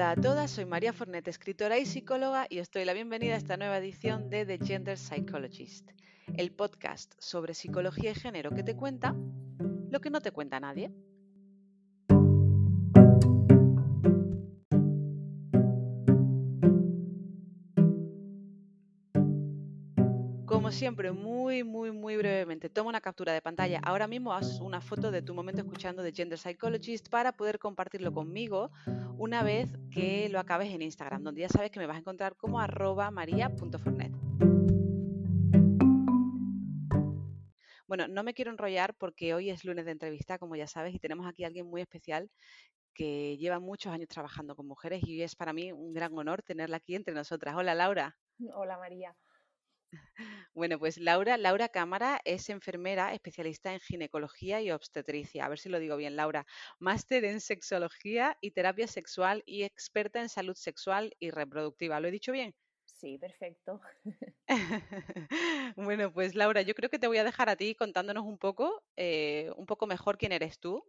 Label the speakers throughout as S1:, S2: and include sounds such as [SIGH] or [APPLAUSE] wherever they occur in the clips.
S1: Hola a todas, soy María Fornet, escritora y psicóloga, y os doy la bienvenida a esta nueva edición de The Gender Psychologist, el podcast sobre psicología y género que te cuenta lo que no te cuenta nadie. Siempre, muy, muy, muy brevemente, toma una captura de pantalla. Ahora mismo haz una foto de tu momento escuchando The Gender Psychologist para poder compartirlo conmigo una vez que lo acabes en Instagram, donde ya sabes que me vas a encontrar como arroba maria.fornet. Bueno, no me quiero enrollar porque hoy es lunes de entrevista, como ya sabes, y tenemos aquí a alguien muy especial que lleva muchos años trabajando con mujeres y es para mí un gran honor tenerla aquí entre nosotras. Hola Laura.
S2: Hola María.
S1: Bueno, pues Laura, Laura Cámara es enfermera especialista en ginecología y obstetricia. A ver si lo digo bien, Laura. Máster en sexología y terapia sexual y experta en salud sexual y reproductiva. ¿Lo he dicho bien?
S2: Sí, perfecto. [LAUGHS] [LAUGHS]
S1: bueno, pues Laura, yo creo que te voy a dejar a ti contándonos un poco, eh, un poco mejor quién eres tú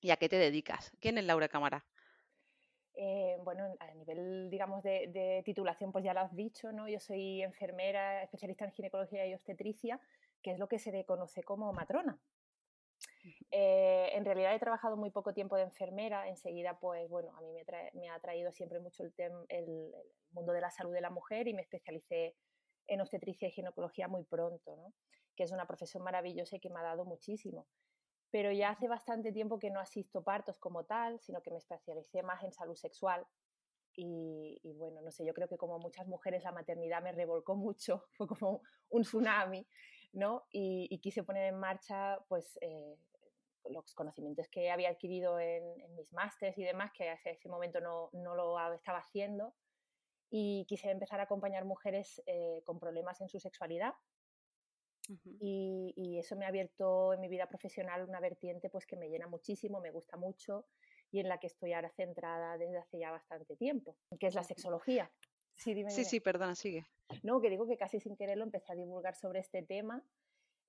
S1: y a qué te dedicas. ¿Quién es Laura Cámara?
S2: Eh, bueno, a nivel, digamos, de, titulación, pues ya lo has dicho, ¿no? Yo soy enfermera, especialista en ginecología y obstetricia, que es lo que se conoce como matrona. Eh, en realidad he trabajado muy poco tiempo de enfermera, enseguida, pues bueno, a mí me, ha traído siempre mucho el, el, mundo de la salud de la mujer y me especialicé en obstetricia y ginecología muy pronto, ¿no? que es una profesión maravillosa y que me ha dado muchísimo pero ya hace bastante tiempo que no asisto partos como tal, sino que me especialicé más en salud sexual. Y, bueno, no sé, yo creo que como muchas mujeres la maternidad me revolcó mucho, [LAUGHS] fue como un tsunami, ¿no? Y, quise poner en marcha, pues, eh, los conocimientos que había adquirido en, mis másteres y demás, que hace ese momento no, no, lo estaba haciendo, y quise empezar a acompañar mujeres eh, con problemas en su sexualidad, y, eso me ha abierto en mi vida profesional una vertiente pues que me llena muchísimo, me gusta mucho y en la que estoy ahora centrada desde hace ya bastante tiempo, que es la sexología.
S1: Sí, sí, sí, perdona, sigue.
S2: No, que digo que casi sin quererlo empecé a divulgar sobre este tema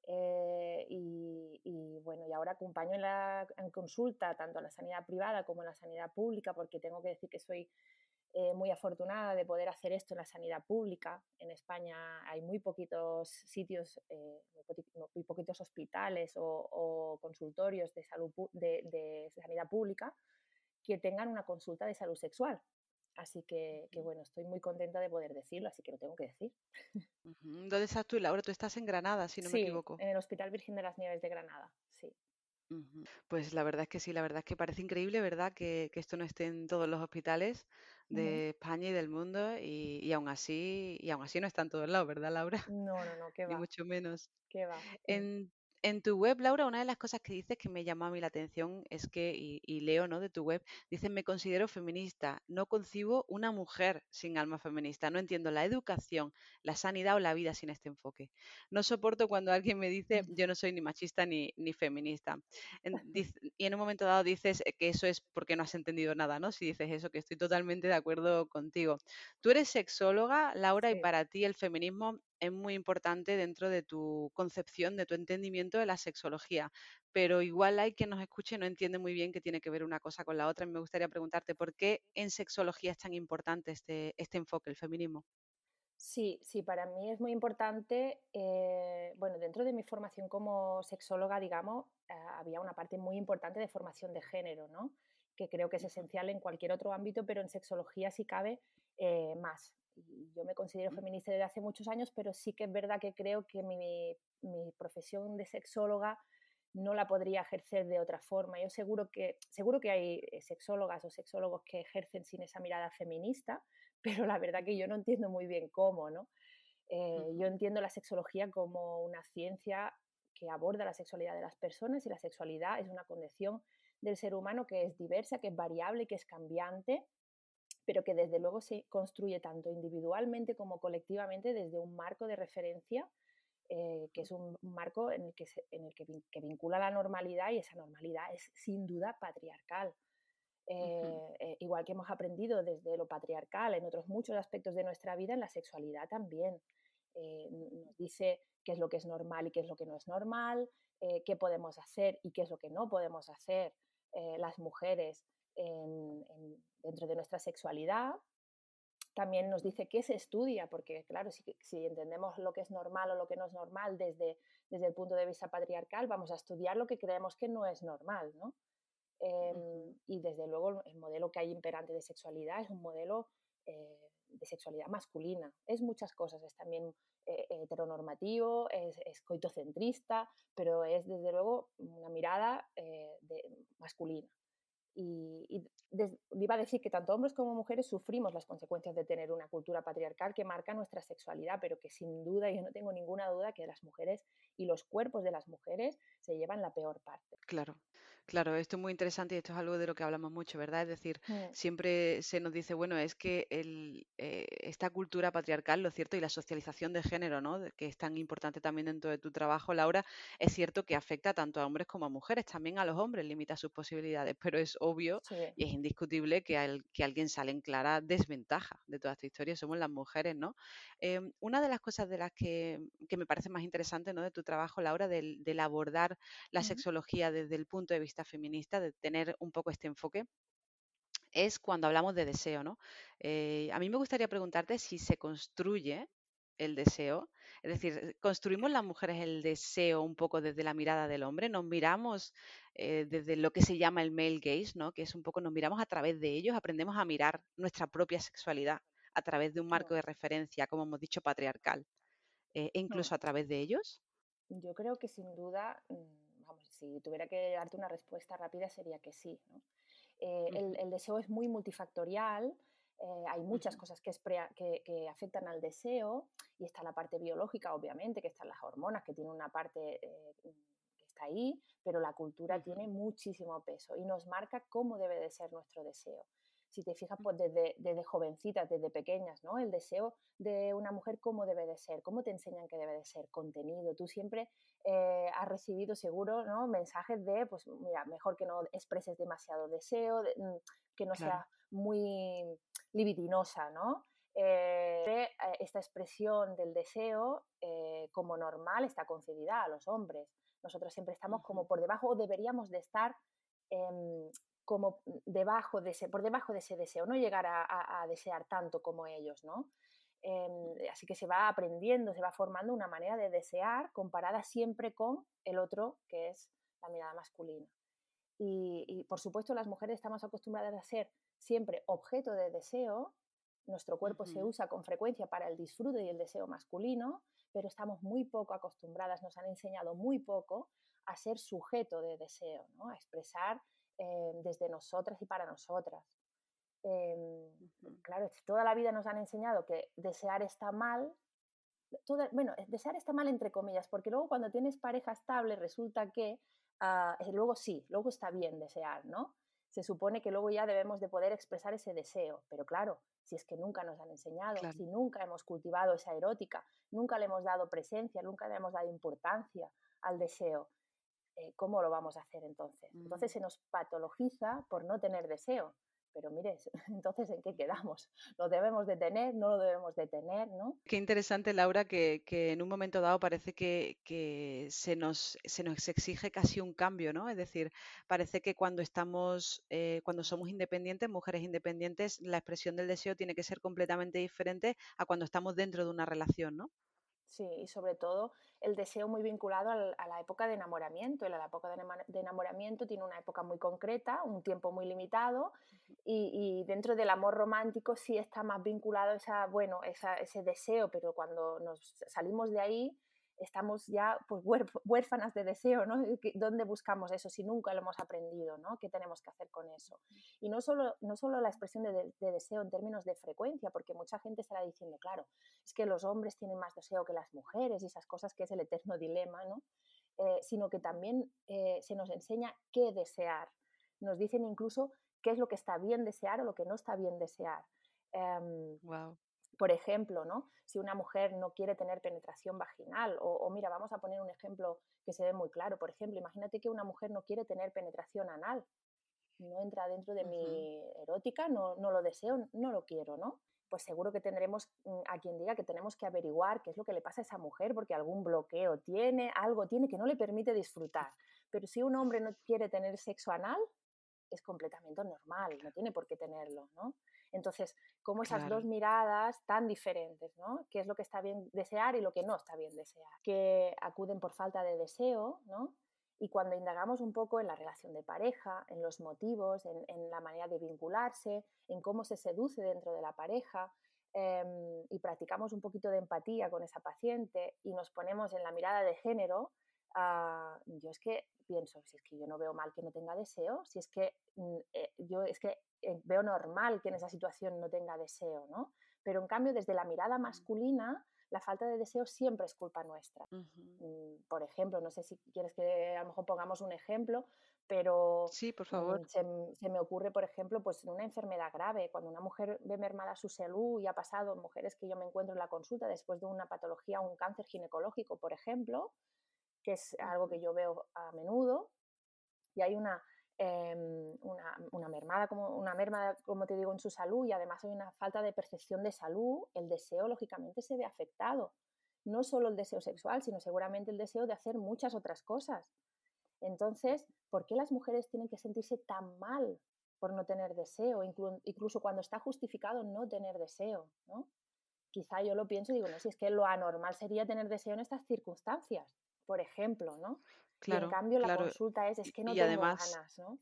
S2: eh, y, y, bueno, y ahora acompaño en, la, en consulta tanto en la sanidad privada como en la sanidad pública, porque tengo que decir que soy eh, muy afortunada de poder hacer esto en la sanidad pública. En España hay muy poquitos sitios, eh, muy, poquitos hospitales o, consultorios de, salud, de, sanidad pública que tengan una consulta de salud sexual. Así que, bueno, estoy muy contenta de poder decirlo, así que lo tengo que decir.
S1: ¿Dónde estás tú, Laura? Tú estás en Granada, si no me equivoco.
S2: En el Hospital Virgen de las Nieves de Granada, sí.
S1: Pues la verdad es que sí, la verdad es que parece increíble, ¿verdad? Que, esto no esté en todos los hospitales de España y del mundo y, y, aún así y aún así no está en todos lados, ¿verdad, Laura?
S2: No, no, no, qué [LAUGHS] va.
S1: Ni mucho menos.
S2: Qué va.
S1: En, en tu web, Laura, una de las cosas que dices que me llamó a mí la atención es que, y, leo ¿no? de tu web, dices, me considero feminista, no concibo una mujer sin alma feminista, no entiendo la educación, la sanidad o la vida sin este enfoque. No soporto cuando alguien me dice, yo no soy ni machista ni, ni feminista. y en un momento dado dices que eso es porque no has entendido nada, ¿no? Si dices eso, que estoy totalmente de acuerdo contigo. Tú eres sexóloga, Laura, y para ti el feminismo es muy importante dentro de tu concepción, de tu entendimiento de la sexología. Pero igual hay quien nos escuche y no entiende muy bien qué tiene que ver una cosa con la otra. Y me gustaría preguntarte por qué en sexología es tan importante este, este enfoque, el feminismo.
S2: Sí, sí, para mí es muy importante. Eh, bueno, dentro de mi formación como sexóloga, digamos, eh, había una parte muy importante de formación de género, ¿no? Que creo que es esencial en cualquier otro ámbito, pero en sexología sí cabe eh, más yo me considero feminista desde hace muchos años, pero sí que es verdad que creo que mi, profesión de sexóloga no la podría ejercer de otra forma. Yo seguro que, seguro que hay eh, sexólogas o sexólogos que ejercen sin esa mirada feminista, [LAUGHS] pero la verdad que yo no entiendo muy bien cómo, ¿no? Eh, yo entiendo la sexología como una ciencia que aborda la sexualidad de las personas y la sexualidad es una condición del ser humano que es diversa, que es variable, que es cambiante pero que desde luego se construye tanto individualmente como colectivamente desde un marco de referencia, eh, que es un marco en el, que, en el que, vincula la normalidad y esa normalidad es sin duda patriarcal. Eh, eh, igual que hemos aprendido desde lo patriarcal en otros muchos aspectos de nuestra vida, en la sexualidad también. nos dice qué es lo que es normal y qué es lo que no es normal, qué podemos hacer y qué es lo que no podemos hacer las mujeres dentro de nuestra sexualidad. También nos dice qué se estudia, porque claro, si, si, entendemos lo que es normal o lo que no es normal desde, desde el punto de vista patriarcal, vamos a estudiar lo que creemos que no es normal, ¿no? Em, y desde luego el modelo que hay imperante de sexualidad es un modelo eh, de sexualidad masculina. Es muchas cosas, es también eh, heteronormativo, es, coitocentrista, pero es desde luego una mirada eh, masculina. Y, iba a decir que tanto hombres como mujeres sufrimos las consecuencias de tener una cultura patriarcal que marca nuestra sexualidad, pero que sin duda, yo no tengo ninguna duda que las mujeres y los cuerpos de las mujeres se llevan la peor parte.
S1: Claro. Claro, esto es muy interesante y esto es algo de lo que hablamos mucho, ¿verdad? Es decir, mm. siempre se nos dice, bueno, es que el, eh, esta cultura patriarcal, lo cierto, y la socialización de género, ¿no? Que es tan importante también dentro de tu trabajo, Laura, es cierto que afecta tanto a hombres como a mujeres, también a los hombres limita sus posibilidades, [LAUGHS] pero es obvio y es indiscutible que, al, que alguien sale en clara desventaja de toda esta historia, somos las mujeres, ¿no? Em, una de las cosas de las que, me parece más interesante, ¿no? De tu trabajo, Laura, del, abordar la sexología desde el punto de vista feminista, de tener un poco este enfoque, es cuando hablamos de deseo, ¿no? Eh, a mí me gustaría preguntarte si se construye el deseo, es decir, construimos las mujeres el deseo un poco desde la mirada del hombre, nos miramos eh, desde lo que se llama el male gaze, ¿no? Que es un poco nos miramos a través de ellos, aprendemos a mirar nuestra propia sexualidad a través de un marco de referencia, como hemos dicho, patriarcal, eh, e incluso a través de ellos.
S2: Yo creo que sin duda mm, si tuviera que darte una respuesta rápida sería que sí. Eh, el, deseo es muy multifactorial, eh, hay muchas cosas que, que, afectan al deseo y está la parte biológica, obviamente, que están las hormonas, que tiene una parte eh, que está ahí, pero la cultura tiene muchísimo peso y nos marca cómo debe de ser nuestro deseo si te fijas, pues desde, desde jovencitas, desde pequeñas, ¿no? El deseo de una mujer, ¿cómo debe de ser? ¿Cómo te enseñan que debe de ser? Contenido. Tú siempre eh, has recibido seguro, ¿no? Mensajes de, pues mira, mejor que no expreses demasiado deseo, mm, que no sea muy libidinosa, ¿no? Eh, eh, esta expresión del deseo como normal está concedida a los hombres. Nosotros siempre estamos como por debajo o deberíamos de estar como debajo de ese, por debajo de ese deseo, no llegar a, desear tanto como ellos, ¿no? Em, así que se va aprendiendo, se va formando una manera de desear comparada siempre con el otro, que es la mirada masculina. Y, por supuesto las mujeres estamos acostumbradas a ser siempre objeto de deseo, nuestro cuerpo se usa con frecuencia para el disfrute y el deseo masculino, pero estamos muy poco acostumbradas, nos han enseñado muy poco a ser sujeto de deseo, ¿no? a expresar eh, desde nosotras y para nosotras. Em, claro, toda la vida nos han enseñado que desear está mal. bueno, desear está mal entre comillas, porque luego cuando tienes pareja estable resulta que ah, eh, luego sí, luego está bien desear, ¿no? Se supone que luego ya debemos de poder expresar ese deseo, pero claro, si es que nunca nos han enseñado, si nunca hemos cultivado esa erótica, nunca le hemos dado presencia, nunca le hemos dado importancia al deseo, eh, ¿cómo lo vamos a hacer entonces? Entonces mm. se nos patologiza por no tener deseo. Pero mire, [LAUGHS] entonces ¿en qué quedamos? ¿Lo debemos de tener? ¿No lo debemos de tener? ¿no?
S1: Qué interesante, Laura, que, en un momento dado parece que, se, nos, se nos exige casi un cambio, ¿no? Es decir, parece que cuando estamos, eh, cuando somos independientes, mujeres independientes, la expresión del deseo tiene que ser completamente diferente a cuando estamos dentro de una relación, ¿no?
S2: Sí, y sobre todo el deseo muy vinculado a la época de enamoramiento. La época de enamoramiento tiene una época muy concreta, un tiempo muy limitado, y, dentro del amor romántico sí está más vinculado esa, bueno, ese deseo, pero cuando nos salimos de ahí estamos ya pues, huérfanas de deseo, ¿no? ¿Dónde buscamos eso si nunca lo hemos aprendido, ¿no? ¿Qué tenemos que hacer con eso? Y no solo, no solo la expresión de, deseo en términos de frecuencia, porque mucha gente estará diciendo, claro, es que los hombres tienen más deseo que las mujeres y esas cosas que es el eterno dilema, ¿no? Eh, sino que también eh, se nos enseña qué desear. Nos dicen incluso qué es lo que está bien desear o lo que no está bien desear.
S1: wow.
S2: Por ejemplo, ¿no? si una mujer no quiere tener penetración vaginal, o, mira, vamos a poner un ejemplo que se ve muy claro. Por ejemplo, imagínate que una mujer no quiere tener penetración anal. No entra dentro de mi erótica, no, no lo deseo, no lo quiero, ¿no? Pues seguro que tendremos mm, a quien diga que tenemos que averiguar qué es lo que le pasa a esa mujer, porque algún bloqueo tiene, algo tiene que no le permite disfrutar. Pero si un hombre no quiere tener sexo anal, es completamente normal, no tiene por qué tenerlo, ¿no? Entonces, como esas dos miradas tan diferentes, ¿no? ¿Qué es lo que está bien desear y lo que no está bien desear? Que acuden por falta de deseo, ¿no? Y cuando indagamos un poco en la relación de pareja, en los motivos, en, la manera de vincularse, en cómo se seduce dentro de la pareja, em, y practicamos un poquito de empatía con esa paciente y nos ponemos en la mirada de género, ah, yo es que pienso, si es que yo no veo mal que no tenga deseo, si es que mm, eh, yo es que eh, veo normal que en esa situación no tenga deseo, ¿no? Pero en cambio, desde la mirada masculina, la falta de deseo siempre es culpa nuestra. Mm, por ejemplo, no sé si quieres que a lo mejor pongamos un ejemplo, pero
S1: sí, por favor.
S2: Se, se, me ocurre, por ejemplo, pues en una enfermedad grave, cuando una mujer ve mermada su salud y ha pasado, mujeres que yo me encuentro en la consulta después de una patología, un cáncer ginecológico, por ejemplo, que es algo que yo veo a menudo, y hay una Em, una, mermada, como, una merma, como te digo, en su salud y además hay una falta de percepción de salud, el deseo lógicamente se ve afectado. No solo el deseo sexual, sino seguramente el deseo de hacer muchas otras cosas. Entonces, ¿por qué las mujeres tienen que sentirse tan mal por no tener deseo, incluso cuando está justificado no tener deseo? ¿no? Quizá yo lo pienso y digo, no, si es que lo anormal sería tener deseo en estas circunstancias, por ejemplo, ¿no? Claro, y en cambio la consulta es, es que no tengo además, ganas, ¿no?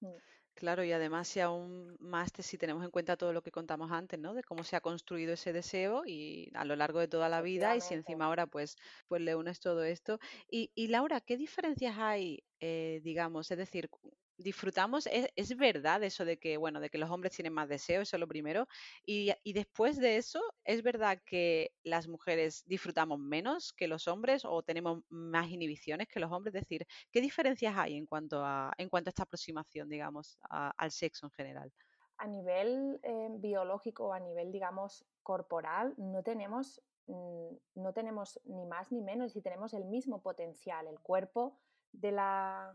S1: Mm. Claro, y además si aún más si tenemos en cuenta todo lo que contamos antes, ¿no? De cómo se ha construido ese deseo y a lo largo de toda la vida y si encima ahora pues, pues le unes todo esto. Y, y Laura, ¿qué diferencias hay, eh, digamos? Es decir, disfrutamos, es, verdad eso de que, bueno, de que los hombres tienen más deseo, eso es lo primero, y, después de eso, ¿es verdad que las mujeres disfrutamos menos que los hombres o tenemos más inhibiciones que los hombres? Es decir, ¿qué diferencias hay en cuanto a, en cuanto a esta aproximación, digamos, al sexo en general?
S2: A nivel eh, biológico, a nivel, digamos, corporal, no tenemos, mm, no tenemos ni más ni menos, y tenemos el mismo potencial. El cuerpo de la,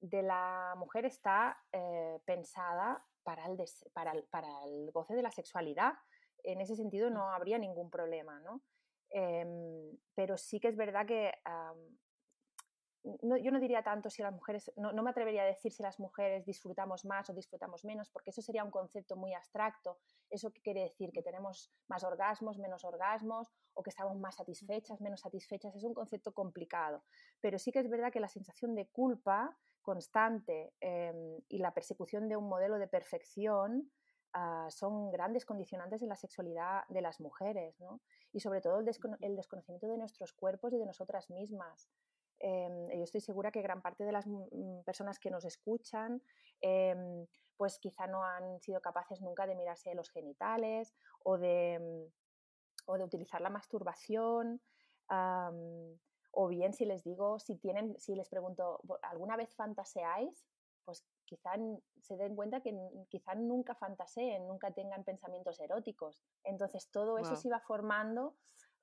S2: de la mujer está eh, pensada para el, para, para el, goce de la sexualidad. En ese sentido no habría ningún problema, ¿no? Em, pero sí que es verdad que yo no diría tanto si las mujeres, no, me atrevería a decir si las mujeres disfrutamos más o disfrutamos menos, porque eso sería un concepto muy abstracto. ¿Eso qué quiere decir? ¿Que tenemos más orgasmos, menos orgasmos? ¿O que estamos más satisfechas, menos satisfechas? Es un concepto complicado. Pero sí que es verdad que la sensación de culpa constante em, y la persecución de un modelo de perfección ah, son grandes condicionantes en la sexualidad de las mujeres, ¿no? Y sobre todo el, desconocimiento de nuestros cuerpos y de nosotras mismas. Em, yo estoy segura que gran parte de las mm, personas que nos escuchan, em, pues quizá no han sido capaces nunca de mirarse los genitales o de, mm, o de utilizar la masturbación. o bien si les digo, si tienen, si les pregunto, ¿alguna vez fantaseáis? Pues quizá se den cuenta que quizá nunca fantaseen, nunca tengan pensamientos eróticos. Entonces todo eso se iba formando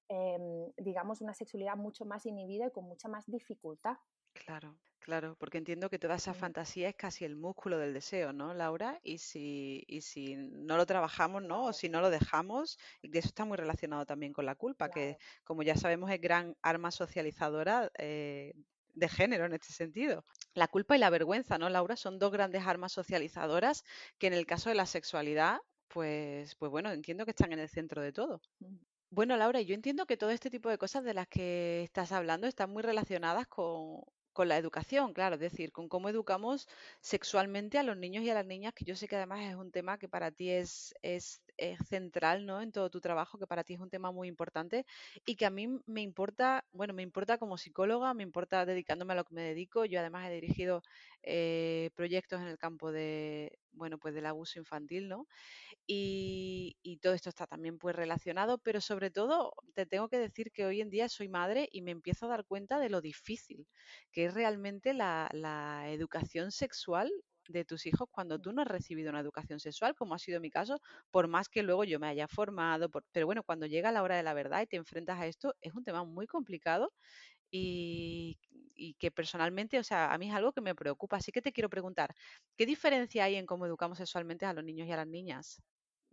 S2: Em, digamos, una sexualidad mucho más inhibida y con mucha más dificultad.
S1: Claro, claro, porque entiendo que toda esa fantasía es casi el músculo del deseo, ¿no, Laura? Y si, y si no lo trabajamos, ¿no? O si no lo dejamos, y eso está muy relacionado también con la culpa, que como ya sabemos es gran arma socializadora eh, de género en este sentido. La culpa y la vergüenza, ¿no, Laura? Son dos grandes armas socializadoras que en el caso de la sexualidad, pues, pues bueno, entiendo que están en el centro de todo. Bueno, Laura, yo entiendo que todo este tipo de cosas de las que estás hablando están muy relacionadas con, la educación, claro, es decir, con cómo educamos sexualmente a los niños y a las niñas, que yo sé que además es un tema que para ti es, es, central, ¿no? En todo tu trabajo, que para ti es un tema muy importante y que a mí me importa, bueno, me importa como psicóloga, me importa dedicándome a lo que me dedico. Yo además he dirigido eh, proyectos en el campo de, bueno, pues del abuso infantil, ¿no? Y, todo esto está también pues relacionado, pero sobre todo te tengo que decir que hoy en día soy madre y me empiezo a dar cuenta de lo difícil que es realmente la, educación sexual de tus hijos cuando tú no has recibido una educación sexual, como ha sido mi caso, por más que luego yo me haya formado, pero bueno, cuando llega la hora de la verdad y te enfrentas a esto, es un tema muy complicado y, y, que personalmente, o sea, a mí es algo que me preocupa. Así que te quiero preguntar, ¿qué diferencia hay en cómo educamos sexualmente a los niños y a las niñas?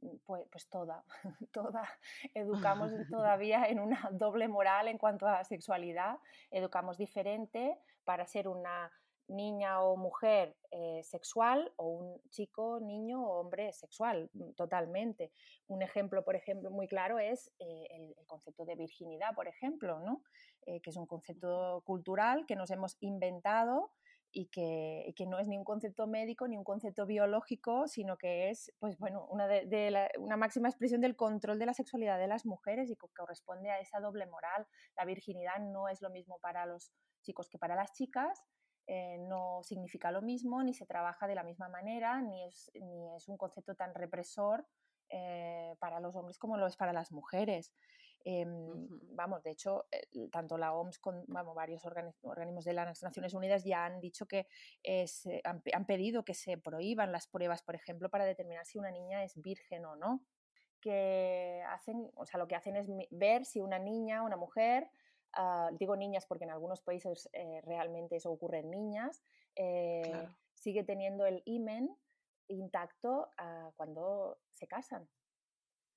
S2: Mm, pues, pues toda, [LAUGHS] toda. Educamos [LAUGHS] todavía en una doble moral en cuanto a sexualidad. Educamos diferente para ser una niña o mujer eh, sexual o un chico, niño o hombre sexual, mm, totalmente. Un ejemplo, por ejemplo, muy claro es eh, el, concepto de virginidad, por ejemplo, ¿no? Eh, que es un concepto cultural que nos hemos inventado y que, no es ni un concepto médico ni un concepto biológico, sino que es pues, bueno, una, de, una máxima expresión del control de la sexualidad de las mujeres y que corresponde a esa doble moral. La virginidad no es lo mismo para los chicos que para las chicas, eh, no significa lo mismo, ni se trabaja de la misma manera, ni es, ni es un concepto tan represor eh, para los hombres como lo es para las mujeres. Em, vamos, de hecho, eh, tanto la OMS como varios organismos de las Naciones Unidas ya han dicho que han, han, pedido que se prohíban las pruebas, por ejemplo, para determinar si una niña es virgen o no. Que hacen, o sea, lo que hacen es ver si una niña, una mujer, Ah, digo niñas porque en algunos países eh, realmente eso ocurre en niñas, eh, sigue teniendo el imen intacto ah, cuando se casan.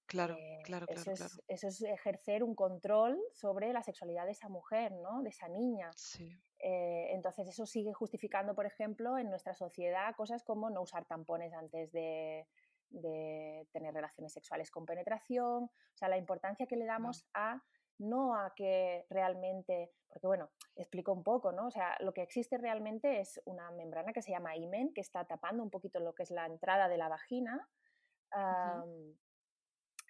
S1: Claro, eh, claro, claro
S2: eso,
S1: es,
S2: eso es ejercer un control sobre la sexualidad de esa mujer, ¿no? De esa niña. entonces eso sigue justificando, por ejemplo, en nuestra sociedad cosas como no usar tampones antes de, de tener relaciones sexuales con penetración, o sea, la importancia que le damos a no a que realmente, porque bueno, explico un poco, ¿no? O sea, lo que existe realmente es una membrana que se llama imen, que está tapando un poquito lo que es la entrada de la vagina.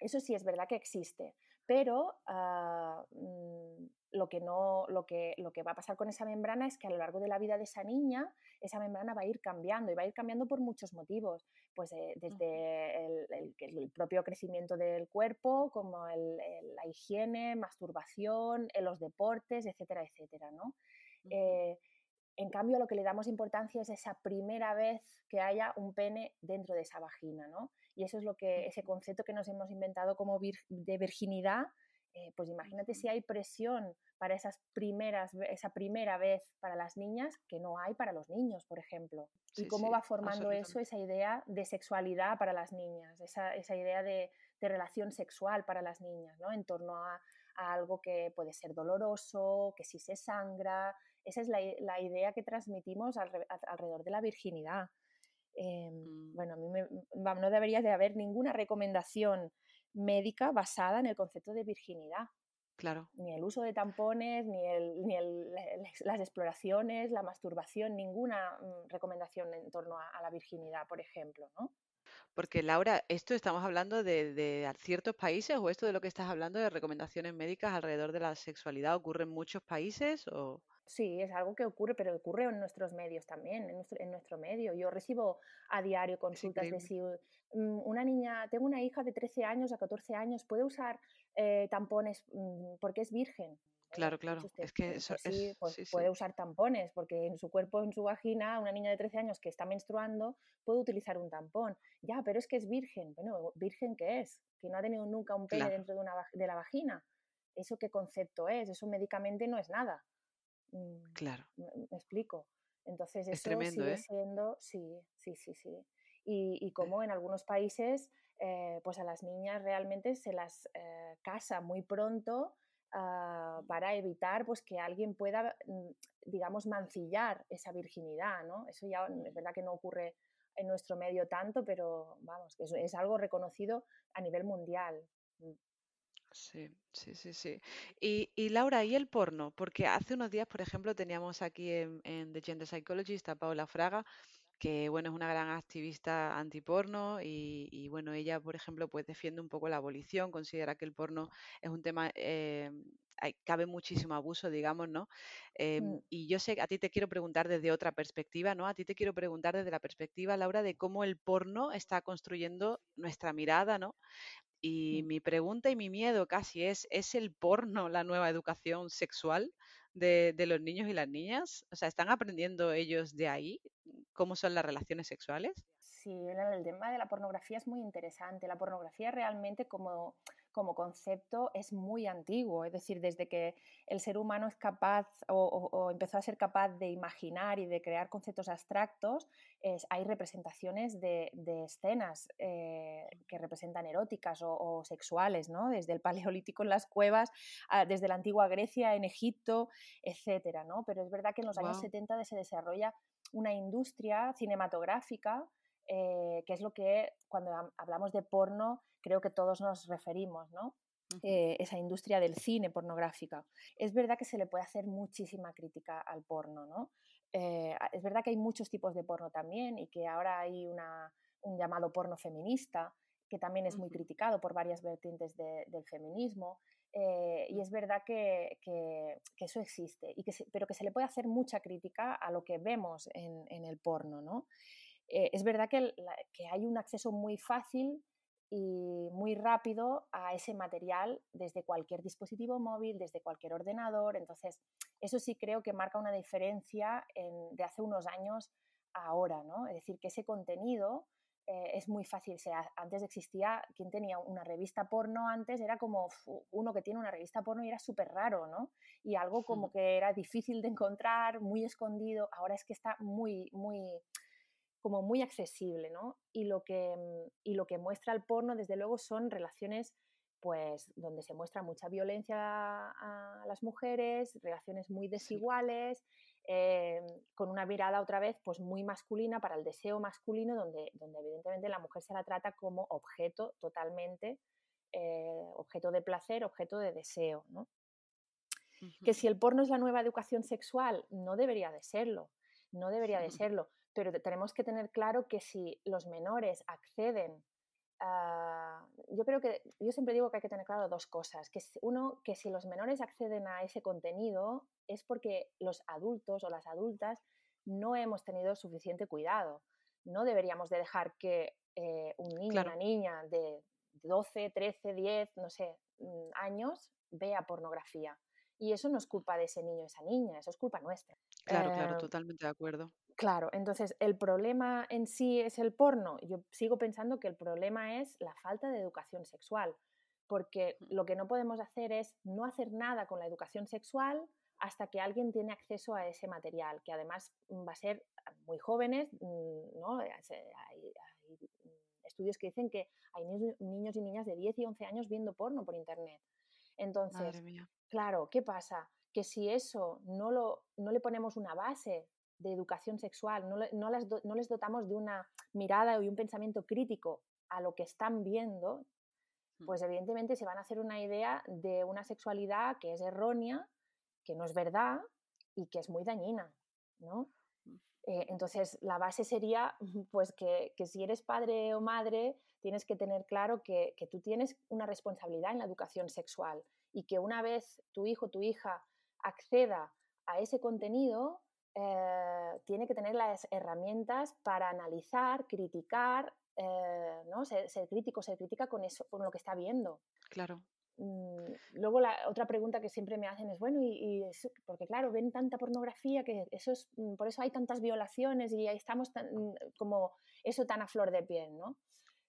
S2: Eso sí es verdad que existe, pero ah, mm, lo, que no, lo, que, lo que va a pasar con esa membrana es que a lo largo de la vida de esa niña, esa membrana va a ir cambiando y va a ir cambiando por muchos motivos, pues eh, desde el, propio crecimiento del cuerpo, como la higiene, masturbación, los deportes, etcétera, etcétera, ¿no? Eh, en cambio, lo que le damos importancia es esa primera vez que haya un pene dentro de esa vagina, ¿no? Y eso es lo que, ese concepto que nos hemos inventado como de virginidad, eh, pues imagínate si hay presión para esas primeras, esa primera vez para las niñas que no hay para los niños, por ejemplo. y cómo va formando eso, esa idea de sexualidad para las niñas, esa, esa idea de, de, relación sexual para las niñas, ¿no? En torno a, a, algo que puede ser doloroso, que si se sangra. Esa es la, la idea que transmitimos alrededor de la virginidad. Em, mm. Bueno, a mí no debería de haber ninguna recomendación médica basada en el concepto de virginidad.
S1: Claro.
S2: Ni el uso de tampones, ni, el, ni el, las exploraciones, la masturbación, ninguna mm, recomendación en torno a, la virginidad, por ejemplo, ¿no?
S1: Porque Laura, ¿esto estamos hablando de, de, ciertos países o esto de lo que estás hablando de recomendaciones médicas alrededor de la sexualidad ocurre en muchos países o...?
S2: Sí, es algo que ocurre, pero ocurre en nuestros medios también, en nuestro, en nuestro medio. Yo recibo a diario consultas de si mm, una niña, tengo una hija de 13 años a 14 años, puede usar eh, tampones mm, porque es virgen.
S1: Claro, claro. Es que
S2: pues eso sí, pues puede usar tampones, porque en su cuerpo, en su vagina, una niña de 13 años que está menstruando puede utilizar un tampón. Ya, pero es que es virgen. Bueno, ¿virgen qué es? Que no ha tenido nunca un pene dentro de, una, de la vagina. ¿Eso qué concepto es? Eso médicamente no es nada.
S1: Mm, claro.
S2: Me, explico. Entonces, eso sigue ¿eh? siendo, sí, sí, sí, sí. Y, y como en algunos países, eh, pues a las niñas realmente se las eh, casa muy pronto ah, para evitar pues que alguien pueda, mm, digamos, mancillar esa virginidad, ¿no? Eso ya es verdad que no ocurre en nuestro medio tanto, pero vamos, es, es algo reconocido a nivel mundial.
S1: Sí, sí, sí, sí. Y, y Laura, ¿y el porno? Porque hace unos días, por ejemplo, teníamos aquí en, The Gender Psychologist a Paula Fraga, que bueno, es una gran activista antiporno y, y bueno, ella, por ejemplo, pues defiende un poco la abolición, considera que el porno es un tema, eh, cabe muchísimo abuso, digamos, ¿no? Em, mm. y yo sé a ti te quiero preguntar desde otra perspectiva, ¿no? A ti te quiero preguntar desde la perspectiva, Laura, de cómo el porno está construyendo nuestra mirada, ¿no? Y mi pregunta y mi miedo casi es, ¿es el porno la nueva educación sexual de, de, los niños y las niñas? O sea, ¿están aprendiendo ellos de ahí cómo son las relaciones sexuales?
S2: Sí, el tema de la pornografía es muy interesante. La pornografía realmente como como concepto es muy antiguo, es decir, desde que el ser humano es capaz o, empezó a ser capaz de imaginar y de crear conceptos abstractos, hay representaciones de, escenas eh, que representan eróticas o, sexuales, ¿no? desde el Paleolítico en las cuevas, desde la antigua Grecia, en Egipto, etcétera, ¿no? Pero es verdad que en los años 70 se desarrolla una industria cinematográfica eh, que es lo que cuando hablamos de porno creo que todos nos referimos, ¿no? Eh, esa industria del cine pornográfica. Es verdad que se le puede hacer muchísima crítica al porno, ¿no? Eh, es verdad que hay muchos tipos de porno también y que ahora hay un llamado porno feminista que también es muy criticado por varias vertientes del feminismo. y es verdad que, eso existe, y que pero que se le puede hacer mucha crítica a lo que vemos en, en el porno. ¿no? Eh, es verdad que, hay un acceso muy fácil y muy rápido a ese material desde cualquier dispositivo móvil, desde cualquier ordenador. Entonces, eso sí creo que marca una diferencia de hace unos años a ahora, ¿no? Es decir, que ese contenido eh, es muy fácil. sea, antes existía, quien tenía una revista porno antes era como uno que tiene una revista porno y era súper raro, ¿no? Y algo como que era difícil de encontrar, muy escondido. Ahora es que está muy, muy como muy accesible, ¿no? Y lo que, mm, y lo que muestra el porno, desde luego, son relaciones pues donde se muestra mucha violencia a las mujeres, relaciones muy desiguales, eh, con una mirada otra vez pues muy masculina para el deseo masculino, donde, donde evidentemente la mujer se la trata como objeto totalmente, eh, objeto de placer, objeto de deseo. ¿no? Que si el porno es la nueva educación sexual, no debería de serlo, no debería de [LAUGHS] serlo pero tenemos que tener claro que si los menores acceden a... Yo creo que, yo siempre digo que hay que tener claro dos cosas, que uno, que si los menores acceden a ese contenido es porque los adultos o las adultas no hemos tenido suficiente cuidado. No deberíamos de dejar que eh, un niño, o una niña de 12, 13, 10, no sé, mm, años vea pornografía. Y eso no es culpa de ese niño esa niña, eso es culpa nuestra.
S1: Claro, claro, eh, totalmente de acuerdo.
S2: Claro, entonces el problema en sí es el porno. Yo sigo pensando que el problema es la falta de educación sexual, porque mm. lo que no podemos hacer es no hacer nada con la educación sexual hasta que alguien tiene acceso a ese material, que además mm, va a ser muy jóvenes, mm, ¿no? Hay, estudios que dicen que hay niños y niñas de 10 y 11 años viendo porno por internet. Entonces, claro, ¿qué pasa? Que si eso no, lo, no le ponemos una base de educación sexual, no, no, les dotamos de una mirada y un pensamiento crítico a lo que están viendo, hmm. pues evidentemente se van a hacer una idea de una sexualidad que es errónea, que no es verdad y que es muy dañina, ¿no? Hmm. Eh, entonces, la base sería [LAUGHS] pues que, si eres padre o madre, tienes que tener claro que, que tú tienes una responsabilidad en la educación sexual y que una vez tu hijo o tu hija acceda a ese contenido, eh, tiene que tener las herramientas para analizar, criticar, eh, ¿no? Ser, crítico, ser crítica con eso, con lo que está viendo.
S1: Claro.
S2: Mm, luego la otra pregunta que siempre me hacen es, bueno, y, porque claro, ven tanta pornografía que eso es, mm, por eso hay tantas violaciones y ahí estamos mm, como eso tan a flor de piel, ¿no?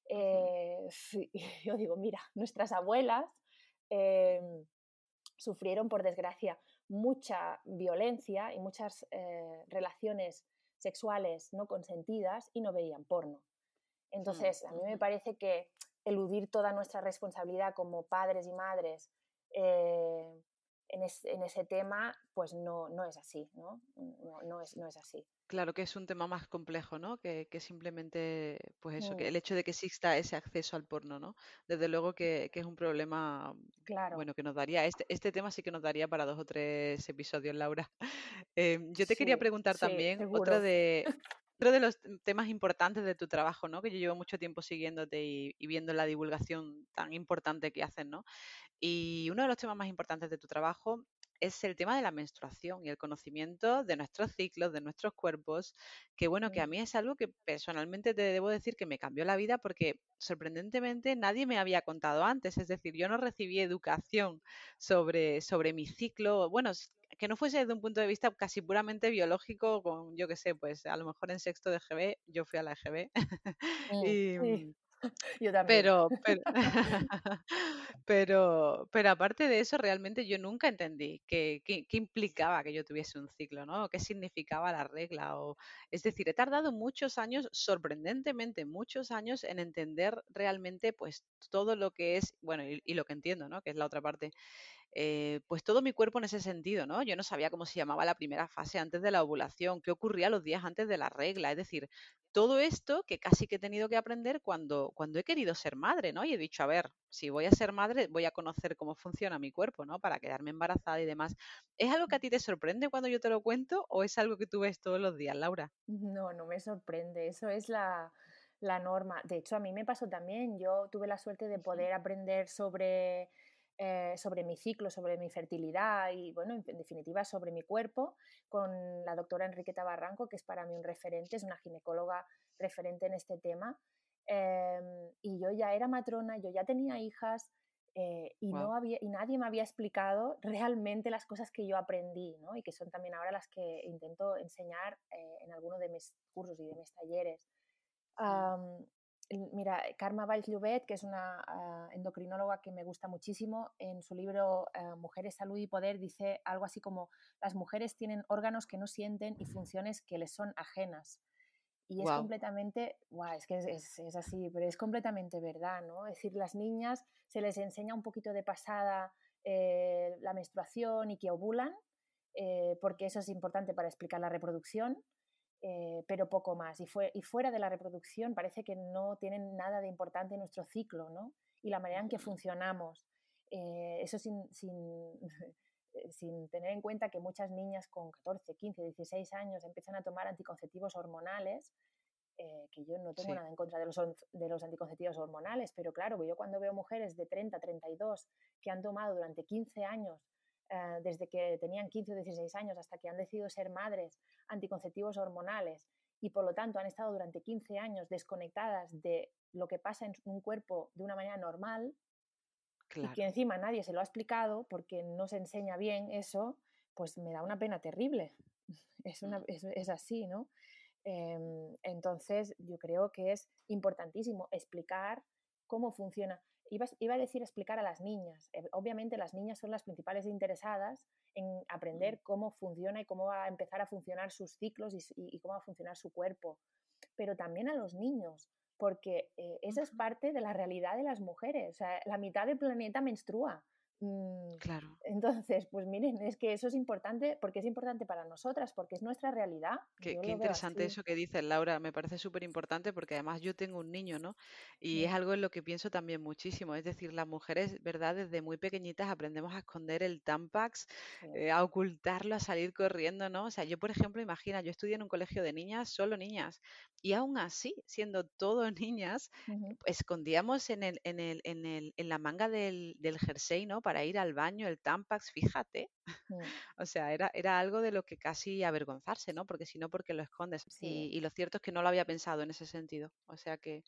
S2: Eh, [LAUGHS] yo digo, mira, nuestras abuelas em, sufrieron, por desgracia, mucha violencia y muchas eh, relaciones sexuales no consentidas y no veían porno. Mm, Entonces, a mí me parece que eludir toda nuestra responsabilidad como padres y madres eh, en, ese tema, pues no, no es así, ¿no? No, es, no es así.
S1: Claro que es un tema más complejo, ¿no? Que, simplemente, pues eso, que mm. el hecho de que exista ese acceso al porno, ¿no? Desde luego que, es un problema,
S2: claro.
S1: bueno, que nos daría, este, este tema sí que nos daría para dos o tres episodios, Laura. [LAUGHS] Em, yo te quería preguntar también, otro de, [LAUGHS] otro de los temas importantes de tu trabajo, ¿no? Que yo llevo mucho tiempo siguiéndote y, y viendo la divulgación tan importante que hacen, ¿no? Y uno de los temas más importantes de tu trabajo es el tema de la menstruación y el conocimiento de nuestros ciclos, de nuestros cuerpos, que bueno, que a mí es algo que personalmente te debo decir que me cambió la vida porque sorprendentemente nadie me había contado antes, es decir, yo no recibí educación sobre, sobre mi ciclo, bueno, que no fuese desde un punto de vista casi puramente biológico, con yo qué sé, pues a lo mejor en sexto de GB, yo fui a la EGB, [LAUGHS] y, [LAUGHS]
S2: Yo también.
S1: Pero, [LAUGHS] pero, pero, aparte de eso, realmente yo nunca entendí qué, qué, implicaba que yo tuviese un ciclo, ¿no? ¿Qué significaba la regla? O, es decir, he tardado muchos años, sorprendentemente muchos años, en entender realmente pues todo lo que es, bueno, y, y lo que entiendo, ¿no? Que es la otra parte, eh, pues todo mi cuerpo en ese sentido, ¿no? Yo no sabía cómo se llamaba la primera fase antes de la ovulación, qué ocurría los días antes de la regla, es decir, todo esto que casi que he tenido que aprender cuando, cuando he querido ser madre, ¿no? Y he dicho, a ver, si voy a ser madre, voy a conocer cómo funciona mi cuerpo, ¿no? Para quedarme embarazada y demás. ¿Es algo que a ti te sorprende cuando yo te lo cuento o es algo que tú ves todos los días, Laura?
S2: No, no me sorprende, eso es la, la norma. De hecho, a mí me pasó también, yo tuve la suerte de poder aprender sobre eh, sobre mi ciclo, sobre mi fertilidad y, bueno, en, definitiva, sobre mi cuerpo, con la doctora Enriqueta Barranco, que es para mí un referente, es una ginecóloga referente en este tema. Em, y yo ya era matrona, yo ya tenía hijas eh, y, no había, y nadie me había explicado realmente las cosas que yo aprendí, ¿no? Y que son también ahora las que intento enseñar eh, en alguno de mis cursos y de mis talleres. Mira, Karma Valls que es una ah, endocrinóloga que me gusta muchísimo, en su libro ah, Mujeres, Salud y Poder dice algo así como las mujeres tienen órganos que no sienten y funciones que les son ajenas. Y es completamente, es que es, así, pero es completamente verdad, ¿no? Es decir, las niñas se les enseña un poquito de pasada eh, la menstruación y que ovulan, eh, porque eso es importante para explicar la reproducción, eh, pero poco más. Y, fue, y fuera de la reproducción parece que no tienen nada de importante en nuestro ciclo, ¿no? Y la manera en que funcionamos. Eh, eso sin, sin, [LAUGHS] eh, sin, tener en cuenta que muchas niñas con 14, 15, 16 años empiezan a tomar anticonceptivos hormonales, que yo no tengo nada en contra de los, de los anticonceptivos hormonales, pero claro, yo cuando veo mujeres de 30, 32 que han tomado durante 15 años eh, desde que tenían 15 o 16 años hasta que han decidido ser madres, anticonceptivos hormonales y por lo tanto han estado durante 15 años desconectadas de lo que pasa en un cuerpo de una manera normal y que encima nadie se lo ha explicado porque no se enseña bien eso, pues me da una pena terrible. [LAUGHS] Es, una, es, así, ¿no? Em, entonces yo creo que es importantísimo explicar cómo funciona. Iba, a decir explicar a las niñas. Eh, obviamente las niñas son las principales interesadas en aprender cómo funciona y cómo va a empezar a funcionar sus ciclos y, cómo va a funcionar su cuerpo. Pero también a los niños, porque eh, eso es parte de la realidad de las mujeres. O sea, la mitad del planeta menstrua.
S1: Mm, claro.
S2: Entonces, pues miren, es que eso es importante porque es importante para nosotras, porque es nuestra realidad.
S1: Qué, interesante eso que dices, Laura. Me parece súper importante porque además yo tengo un niño, ¿no? Y es algo en lo que pienso también muchísimo. Es decir, las mujeres, ¿verdad? Desde muy pequeñitas aprendemos a esconder el Tampax, eh, a ocultarlo, a salir corriendo, ¿no? O sea, yo, por ejemplo, imagina, yo estudié en un colegio de niñas, solo niñas, y aún así, siendo todo [LAUGHS] niñas, escondíamos en, el, en, el, en, el, en la manga del, del jersey, ¿no? Para ir al baño, el Tampax, fíjate. Mm. [LAUGHS] o sea, era, era algo de lo que casi avergonzarse, ¿no? Porque si no, porque lo escondes. Y, y, lo cierto es que no lo había pensado en ese sentido. O sea que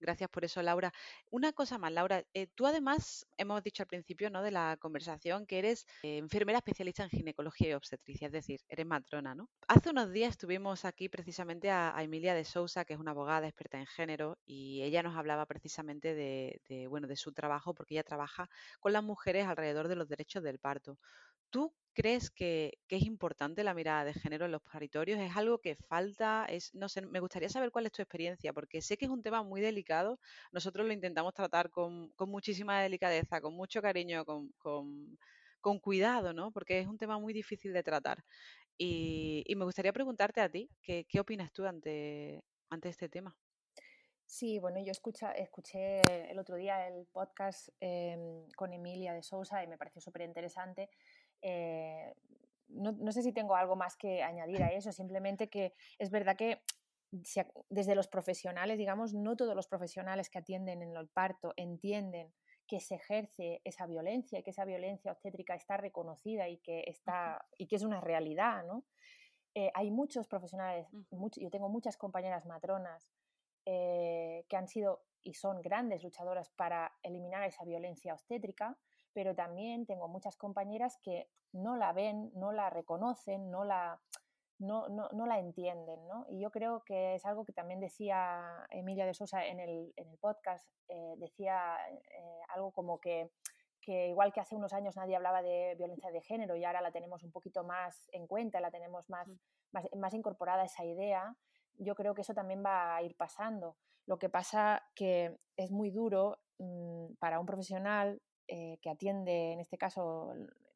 S1: Gracias por eso, Laura. Una cosa más, Laura, eh, tú además, hemos dicho al principio ¿no? de la conversación que eres eh, enfermera especialista en ginecología y obstetricia, es decir, eres matrona, ¿no? Hace unos días tuvimos aquí precisamente a, Emilia de Sousa, que es una abogada experta en género, y ella nos hablaba precisamente de, de, bueno, de su trabajo, porque ella trabaja con las mujeres alrededor de los derechos del parto. ¿Tú crees que, es importante la mirada de género en los paritorios? ¿Es algo que falta? Es, no sé, me gustaría saber cuál es tu experiencia, porque sé que es un tema muy delicado. Nosotros lo intentamos tratar con, muchísima delicadeza, con mucho cariño, con, cuidado, ¿no? Porque es un tema muy difícil de tratar. Y, me gustaría preguntarte a ti, ¿qué, opinas tú ante, ante este tema?
S2: Sí, bueno, yo escucha, escuché el otro día el podcast em, con Emilia de Sousa y me pareció súper interesante eh, no, sé si tengo algo más que añadir a eso, simplemente que es verdad que desde los profesionales, digamos, no todos los profesionales que atienden en el parto entienden que se ejerce esa violencia y que esa violencia obstétrica está reconocida y que, está, y que es una realidad, ¿no? Eh, hay muchos profesionales, yo tengo muchas compañeras matronas eh, que han sido y son grandes luchadoras para eliminar esa violencia obstétrica, pero también tengo muchas compañeras que no la ven, no la reconocen, no la, no, no, no, la entienden, ¿no? Y yo creo que es algo que también decía Emilia de Sosa en el, en el podcast, eh, decía eh, algo como que, que, igual que hace unos años nadie hablaba de violencia de género y ahora la tenemos un poquito más en cuenta, la tenemos más, mm. más, más incorporada esa idea, yo creo que eso también va a ir pasando. Lo que pasa que es muy duro mmm, para un profesional eh, que atiende, en este caso,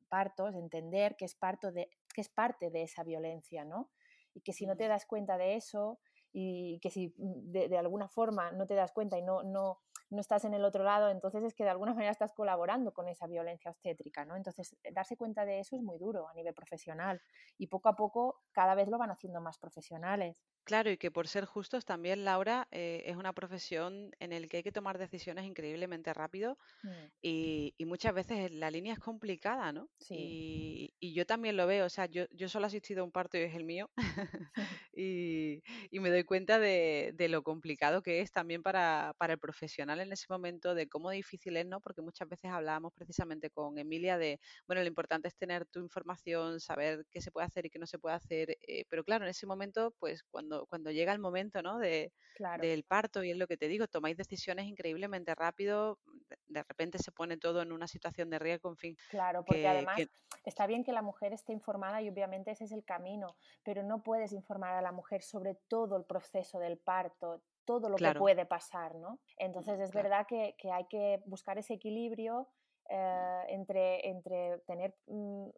S2: partos, entender que es, parto de, que es parte de esa violencia, ¿no? Y que si no te das cuenta de eso y que si mm, de, de alguna forma no te das cuenta y no, no, no estás en el otro lado, entonces es que de alguna manera estás colaborando con esa violencia obstétrica, ¿no? Entonces, darse cuenta de eso es muy duro a nivel profesional y poco a poco cada vez lo van haciendo más profesionales.
S1: Claro, y que por ser justos también, Laura, eh, es una profesión en la que hay que tomar decisiones increíblemente rápido mm. y, y, muchas veces la línea es complicada, ¿no? Sí. Y, y, yo también lo veo, o sea, yo, yo solo he asistido a un parto y es el mío [LAUGHS] [LAUGHS] y, y, me doy cuenta de, de, lo complicado que es también para, para, el profesional en ese momento, de cómo difícil es, ¿no? Porque muchas veces hablábamos precisamente con Emilia de, bueno, lo importante es tener tu información, saber qué se puede hacer y qué no se puede hacer, eh, pero claro, en ese momento, pues cuando cuando, llega el momento ¿no? de, del parto, y es lo que te digo, tomáis decisiones increíblemente rápido, de, repente se pone todo en una situación de riesgo, en fin.
S2: Claro, porque además está bien que la mujer esté informada y obviamente ese es el camino, pero no puedes informar a la mujer sobre todo el proceso del parto, todo lo que puede pasar, ¿no? Entonces es verdad que, que, hay que buscar ese equilibrio eh, entre, entre tener mm,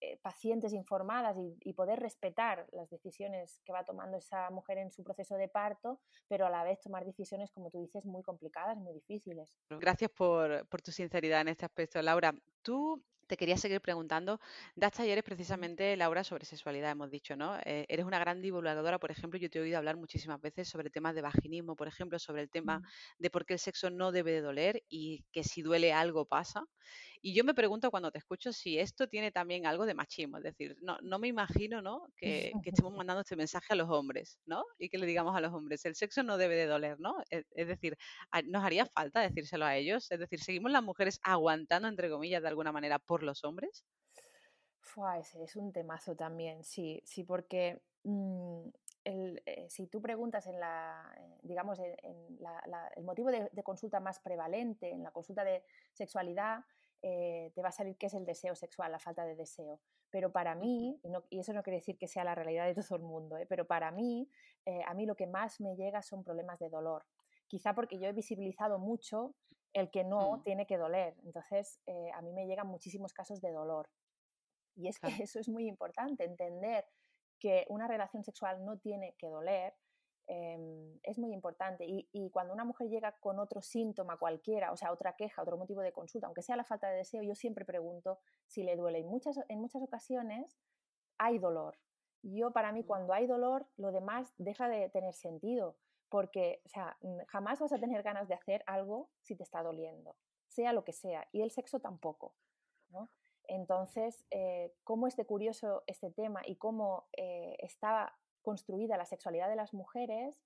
S2: eh, pacientes informadas y, poder respetar las decisiones que va tomando esa mujer en su proceso de parto, pero a la vez tomar decisiones, como tú dices, muy complicadas, muy difíciles.
S1: Gracias por, por tu sinceridad en este aspecto. Laura, tú te quería seguir preguntando. Das talleres precisamente, Laura, sobre sexualidad, hemos dicho, ¿no? Eh, eres una gran divulgadora, por ejemplo, yo te he oído hablar muchísimas veces sobre temas de vaginismo, por ejemplo, sobre el tema de por qué el sexo no debe de doler y que si duele algo pasa. Y yo me pregunto cuando te escucho si esto tiene también algo de machismo, es decir, no, no me imagino ¿no? Que, que, estemos [LAUGHS] mandando este mensaje a los hombres, ¿no? Y que le digamos a los hombres, el sexo no debe de doler, ¿no? Es, es decir, ¿nos haría falta decírselo a ellos? Es decir, ¿seguimos las mujeres aguantando, entre comillas, de alguna manera por los hombres?
S2: Fua, ese es un temazo también, sí, sí, porque mmm, el, eh, si tú preguntas en la, eh, digamos, en, en la, la, el motivo de, de, consulta más prevalente, en la consulta de sexualidad, eh, te va a salir que es el deseo sexual, la falta de deseo. Pero para mí, y, no, y eso no quiere decir que sea la realidad de todo el mundo, pero para mí, a mí lo que más me llega son problemas de dolor. Quizá porque yo he visibilizado mucho el que no mm. tiene que doler. Entonces, eh, a mí me llegan muchísimos casos de dolor. Y es claro. que eso es muy importante, entender que una relación sexual no tiene que doler, eh, es muy importante. Y, y, cuando una mujer llega con otro síntoma cualquiera, o sea, otra queja, otro motivo de consulta, aunque sea la falta de deseo, yo siempre pregunto si le duele. En muchas, en muchas ocasiones hay dolor. Yo, para mí, cuando hay dolor, lo demás deja de tener sentido, porque, o sea, jamás vas a tener ganas de hacer algo si te está doliendo, sea lo que sea, y el sexo tampoco, ¿no? Entonces, eh, cómo es de curioso este tema y cómo eh, está construida la sexualidad de las mujeres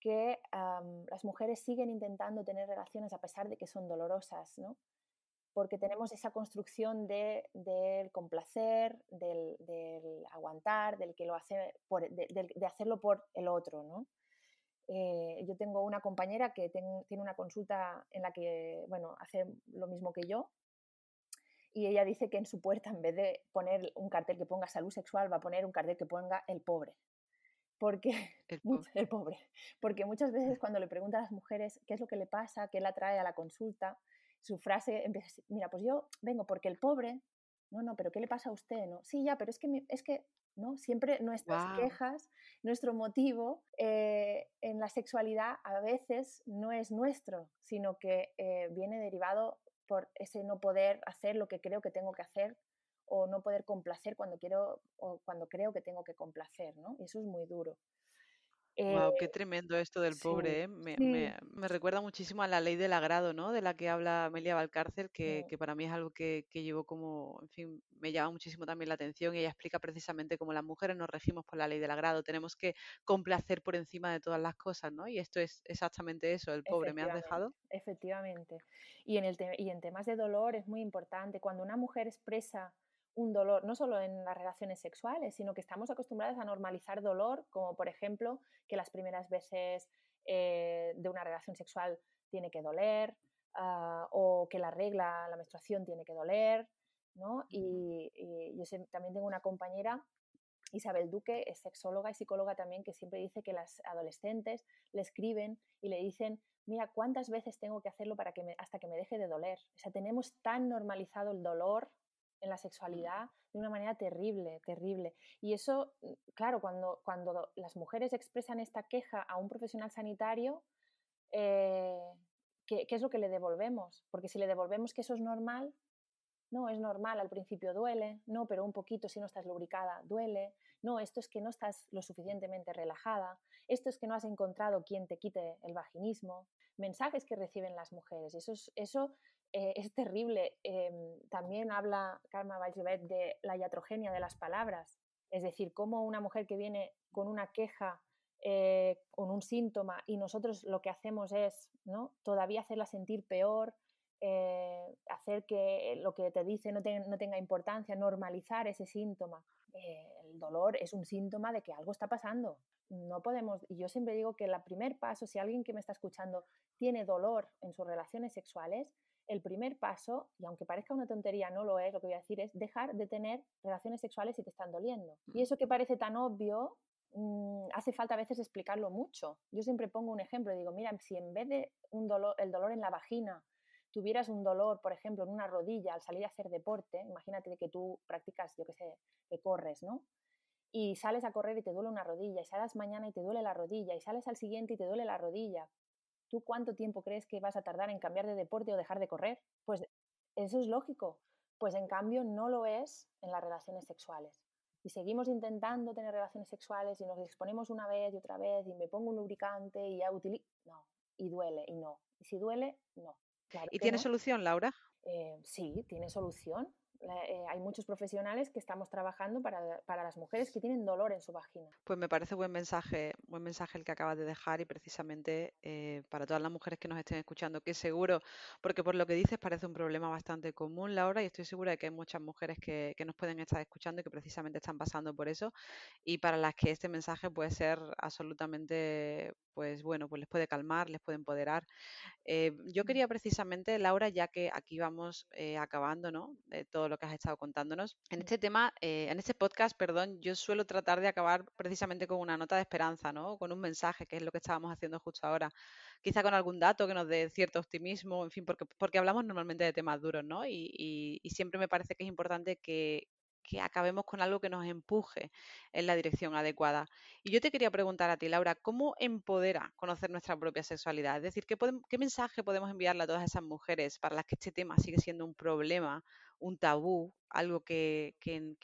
S2: que um, las mujeres siguen intentando tener relaciones a pesar de que son dolorosas, ¿no? Porque tenemos esa construcción de, del complacer, del, del, aguantar, del que lo hace por, de, hacerlo por el otro, ¿no? Eh, yo tengo una compañera que ten, tiene una consulta en la que, bueno, hace lo mismo que yo, y ella dice que en su puerta, en vez de poner un cartel que ponga salud sexual, va a poner un cartel que ponga el pobre, porque [LAUGHS]
S1: el pobre.
S2: el pobre. Porque muchas veces [LAUGHS] cuando le preguntan a las mujeres qué es lo que le pasa, qué la trae a la consulta, su frase empieza, mira, pues yo vengo porque el pobre, no, no, pero ¿qué le pasa a usted? No, sí, ya, pero es que, es que ¿no? Siempre nuestras wow. quejas, nuestro motivo eh, en la sexualidad a veces no es nuestro, sino que eh, viene derivado por ese no poder hacer lo que creo que tengo que hacer o no poder complacer cuando quiero o cuando creo que tengo que complacer, ¿no? Y eso es muy duro.
S1: Wow, eh, qué tremendo esto del sí, pobre, ¿eh? me, sí. me, me, recuerda muchísimo a la ley del agrado, ¿no? De la que habla Amelia Valcárcel, que, sí. que para mí es algo que, que, llevo como, en fin, me llama muchísimo también la atención y ella explica precisamente cómo las mujeres nos regimos por la ley del agrado, tenemos que complacer por encima de todas las cosas, ¿no? Y esto es exactamente eso, el pobre me has dejado.
S2: Efectivamente. Y en, el y en temas de dolor es muy importante, cuando una mujer expresa un dolor, no solo en las relaciones sexuales, sino que estamos acostumbradas a normalizar dolor, como por ejemplo que las primeras veces eh, de una relación sexual tiene que doler, ah, o que la regla, la menstruación tiene que doler, ¿no? Y, yo también tengo una compañera, Isabel Duque, es sexóloga y psicóloga también, que siempre dice que las adolescentes le escriben y le dicen, mira, ¿cuántas veces tengo que hacerlo para que hasta que me deje de doler? O sea, tenemos tan normalizado el dolor en la sexualidad de una manera terrible, terrible. Y eso, mm, claro, cuando, cuando las mujeres expresan esta queja a un profesional sanitario, eh, ¿qué, ¿qué, es lo que le devolvemos? Porque si le devolvemos que eso es normal, no, es normal, al principio duele, no, pero un poquito si no estás lubricada, duele, no, esto es que no estás lo suficientemente relajada, esto es que no has encontrado quien te quite el vaginismo, mensajes que reciben las mujeres, eso es, eso eh, es terrible. Em, también habla Karma Valjevet de la iatrogenia de las palabras, es decir, cómo una mujer que viene con una queja, eh, con un síntoma, y nosotros lo que hacemos es ¿no? todavía hacerla sentir peor, eh, hacer que lo que te dice no, tenga importancia, normalizar ese síntoma. el dolor es un síntoma de que algo está pasando. No podemos, y yo siempre digo que el primer paso, si alguien que me está escuchando tiene dolor en sus relaciones sexuales, el primer paso, y aunque parezca una tontería, no lo es, lo que voy a decir es dejar de tener relaciones sexuales si te están doliendo. Y mm. eso que parece tan obvio, mm, hace falta a veces explicarlo mucho. Yo siempre pongo un ejemplo, digo, mira, si en vez de un dolor, el dolor en la vagina, tuvieras un dolor, por ejemplo, en una rodilla al salir a hacer deporte, imagínate que tú practicas, yo qué sé, que corres, ¿no? Y sales a correr y te duele una rodilla, y sales mañana y te duele la rodilla, y sales al siguiente y te duele la rodilla. ¿Tú cuánto tiempo crees que vas a tardar en cambiar de deporte o dejar de correr? Pues eso es lógico. Pues en cambio no lo es en las relaciones sexuales. Y seguimos intentando tener relaciones sexuales y nos exponemos una vez y otra vez y me pongo un lubricante y ya utilizo... No, y duele y no. Y si duele, no.
S1: ¿Y tiene solución, Laura?
S2: Eh, sí, tiene solución. Eh, hay muchos profesionales que estamos trabajando para, para, las mujeres que tienen dolor en su vagina.
S1: Pues me parece buen mensaje, buen mensaje el que acabas de dejar y precisamente eh, para todas las mujeres que nos estén escuchando, que seguro, porque por lo que dices parece un problema bastante común, Laura, y estoy segura de que hay muchas mujeres que, que nos pueden estar escuchando y que precisamente están pasando por eso y para las que este mensaje puede ser absolutamente, pues bueno, pues les puede calmar, les puede empoderar. Eh, yo quería precisamente, Laura, ya que aquí vamos acabando, ¿no? Todo lo que has estado contándonos. En este tema, eh, en este podcast, perdón, yo suelo tratar de acabar precisamente con una nota de esperanza, ¿no? Con un mensaje, que es lo que estábamos haciendo justo ahora. Quizá con algún dato que nos dé cierto optimismo, en fin, porque, porque hablamos normalmente de temas duros, ¿no? y siempre me parece que es importante que, que acabemos con algo que nos empuje en la dirección adecuada. Y yo te quería preguntar a ti, Laura, ¿cómo empodera conocer nuestra propia sexualidad? Es decir, ¿qué, mensaje podemos enviarle a todas esas mujeres para las que este tema sigue siendo un problema, un tabú, algo que,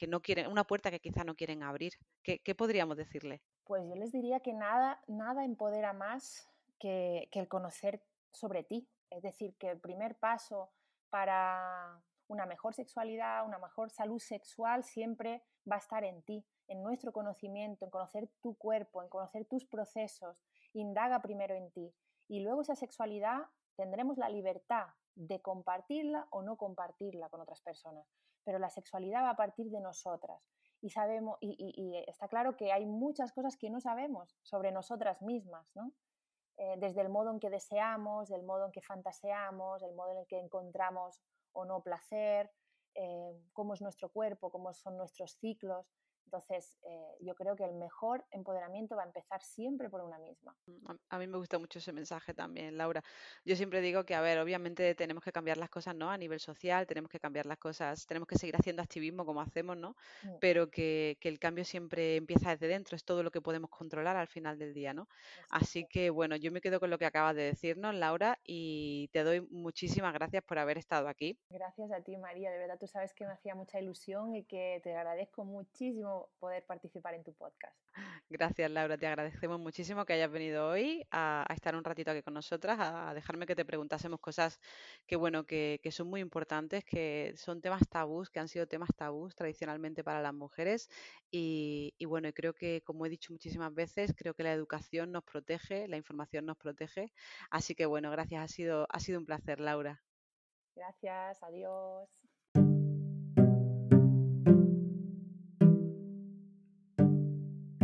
S1: no quieren, una puerta que quizá no quieren abrir? ¿Qué, podríamos decirle?
S2: Pues yo les diría que nada, nada empodera más que, que el conocer sobre ti. Es decir, que el primer paso para una mejor sexualidad, una mejor salud sexual siempre va a estar en ti, en nuestro conocimiento, en conocer tu cuerpo, en conocer tus procesos. Indaga primero en ti. Y luego esa sexualidad tendremos la libertad de compartirla o no compartirla con otras personas. Pero la sexualidad va a partir de nosotras. Y, sabemos, y, está claro que hay muchas cosas que no sabemos sobre nosotras mismas, ¿no? Eh, desde el modo en que deseamos, del modo en que fantaseamos, el modo en el que encontramos o no placer, eh, cómo es nuestro cuerpo, cómo son nuestros ciclos. Entonces, eh, yo creo que el mejor empoderamiento va a empezar siempre por una misma.
S1: Mm, a, mí me gusta mucho ese mensaje también, Laura. Yo siempre digo que, a ver, obviamente tenemos que cambiar las cosas, ¿no? A nivel social, tenemos que cambiar las cosas, tenemos que seguir haciendo activismo como hacemos, ¿no? Mm. Pero que, el cambio siempre empieza desde dentro, es todo lo que podemos controlar al final del día, ¿no? Así que, bueno, yo me quedo con lo que acabas de decirnos, Laura, y te doy muchísimas gracias por haber estado aquí.
S2: Gracias a ti, María. De verdad, tú sabes que me hacía mucha ilusión y que te agradezco muchísimo poder participar en tu podcast.
S1: Gracias, Laura. Te agradecemos muchísimo que hayas venido hoy a, estar un ratito aquí con nosotras, a, dejarme que te preguntásemos cosas que, bueno, que, son muy importantes, que son temas tabús, que han sido temas tabús tradicionalmente para las mujeres. Y, y bueno, creo que, como he dicho muchísimas veces, creo que la educación nos protege, la información nos protege. Así que, bueno, gracias. Ha sido, ha sido un placer, Laura.
S2: Gracias. Adiós.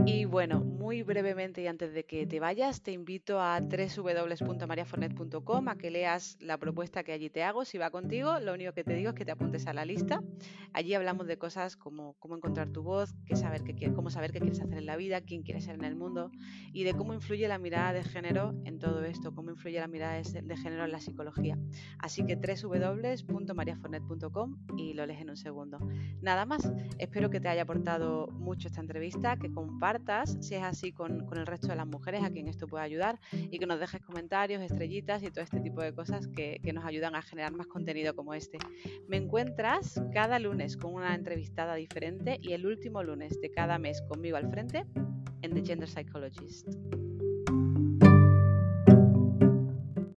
S1: Y bueno, muy brevemente y antes de que te vayas, te invito a www.mariafornet.com a que leas la propuesta que allí te hago. Si va contigo, lo único que te digo es que te apuntes a la lista. Allí hablamos de cosas como cómo encontrar tu voz, qué saber qué, cómo saber qué quieres hacer en la vida, quién quieres ser en el mundo y de cómo influye la mirada de género en todo esto, cómo influye la mirada de género en la psicología. Así que www.mariafornet.com y lo lees en un segundo. Nada más, espero que te haya aportado mucho esta entrevista, que compartas, si es así, con, el resto de las mujeres a quien esto pueda ayudar y que nos dejes comentarios, estrellitas y todo este tipo de cosas que, que nos ayudan a generar más contenido como este. Me encuentras cada lunes con una entrevistada diferente y el último lunes de cada mes conmigo al frente en The Gender Psychologist.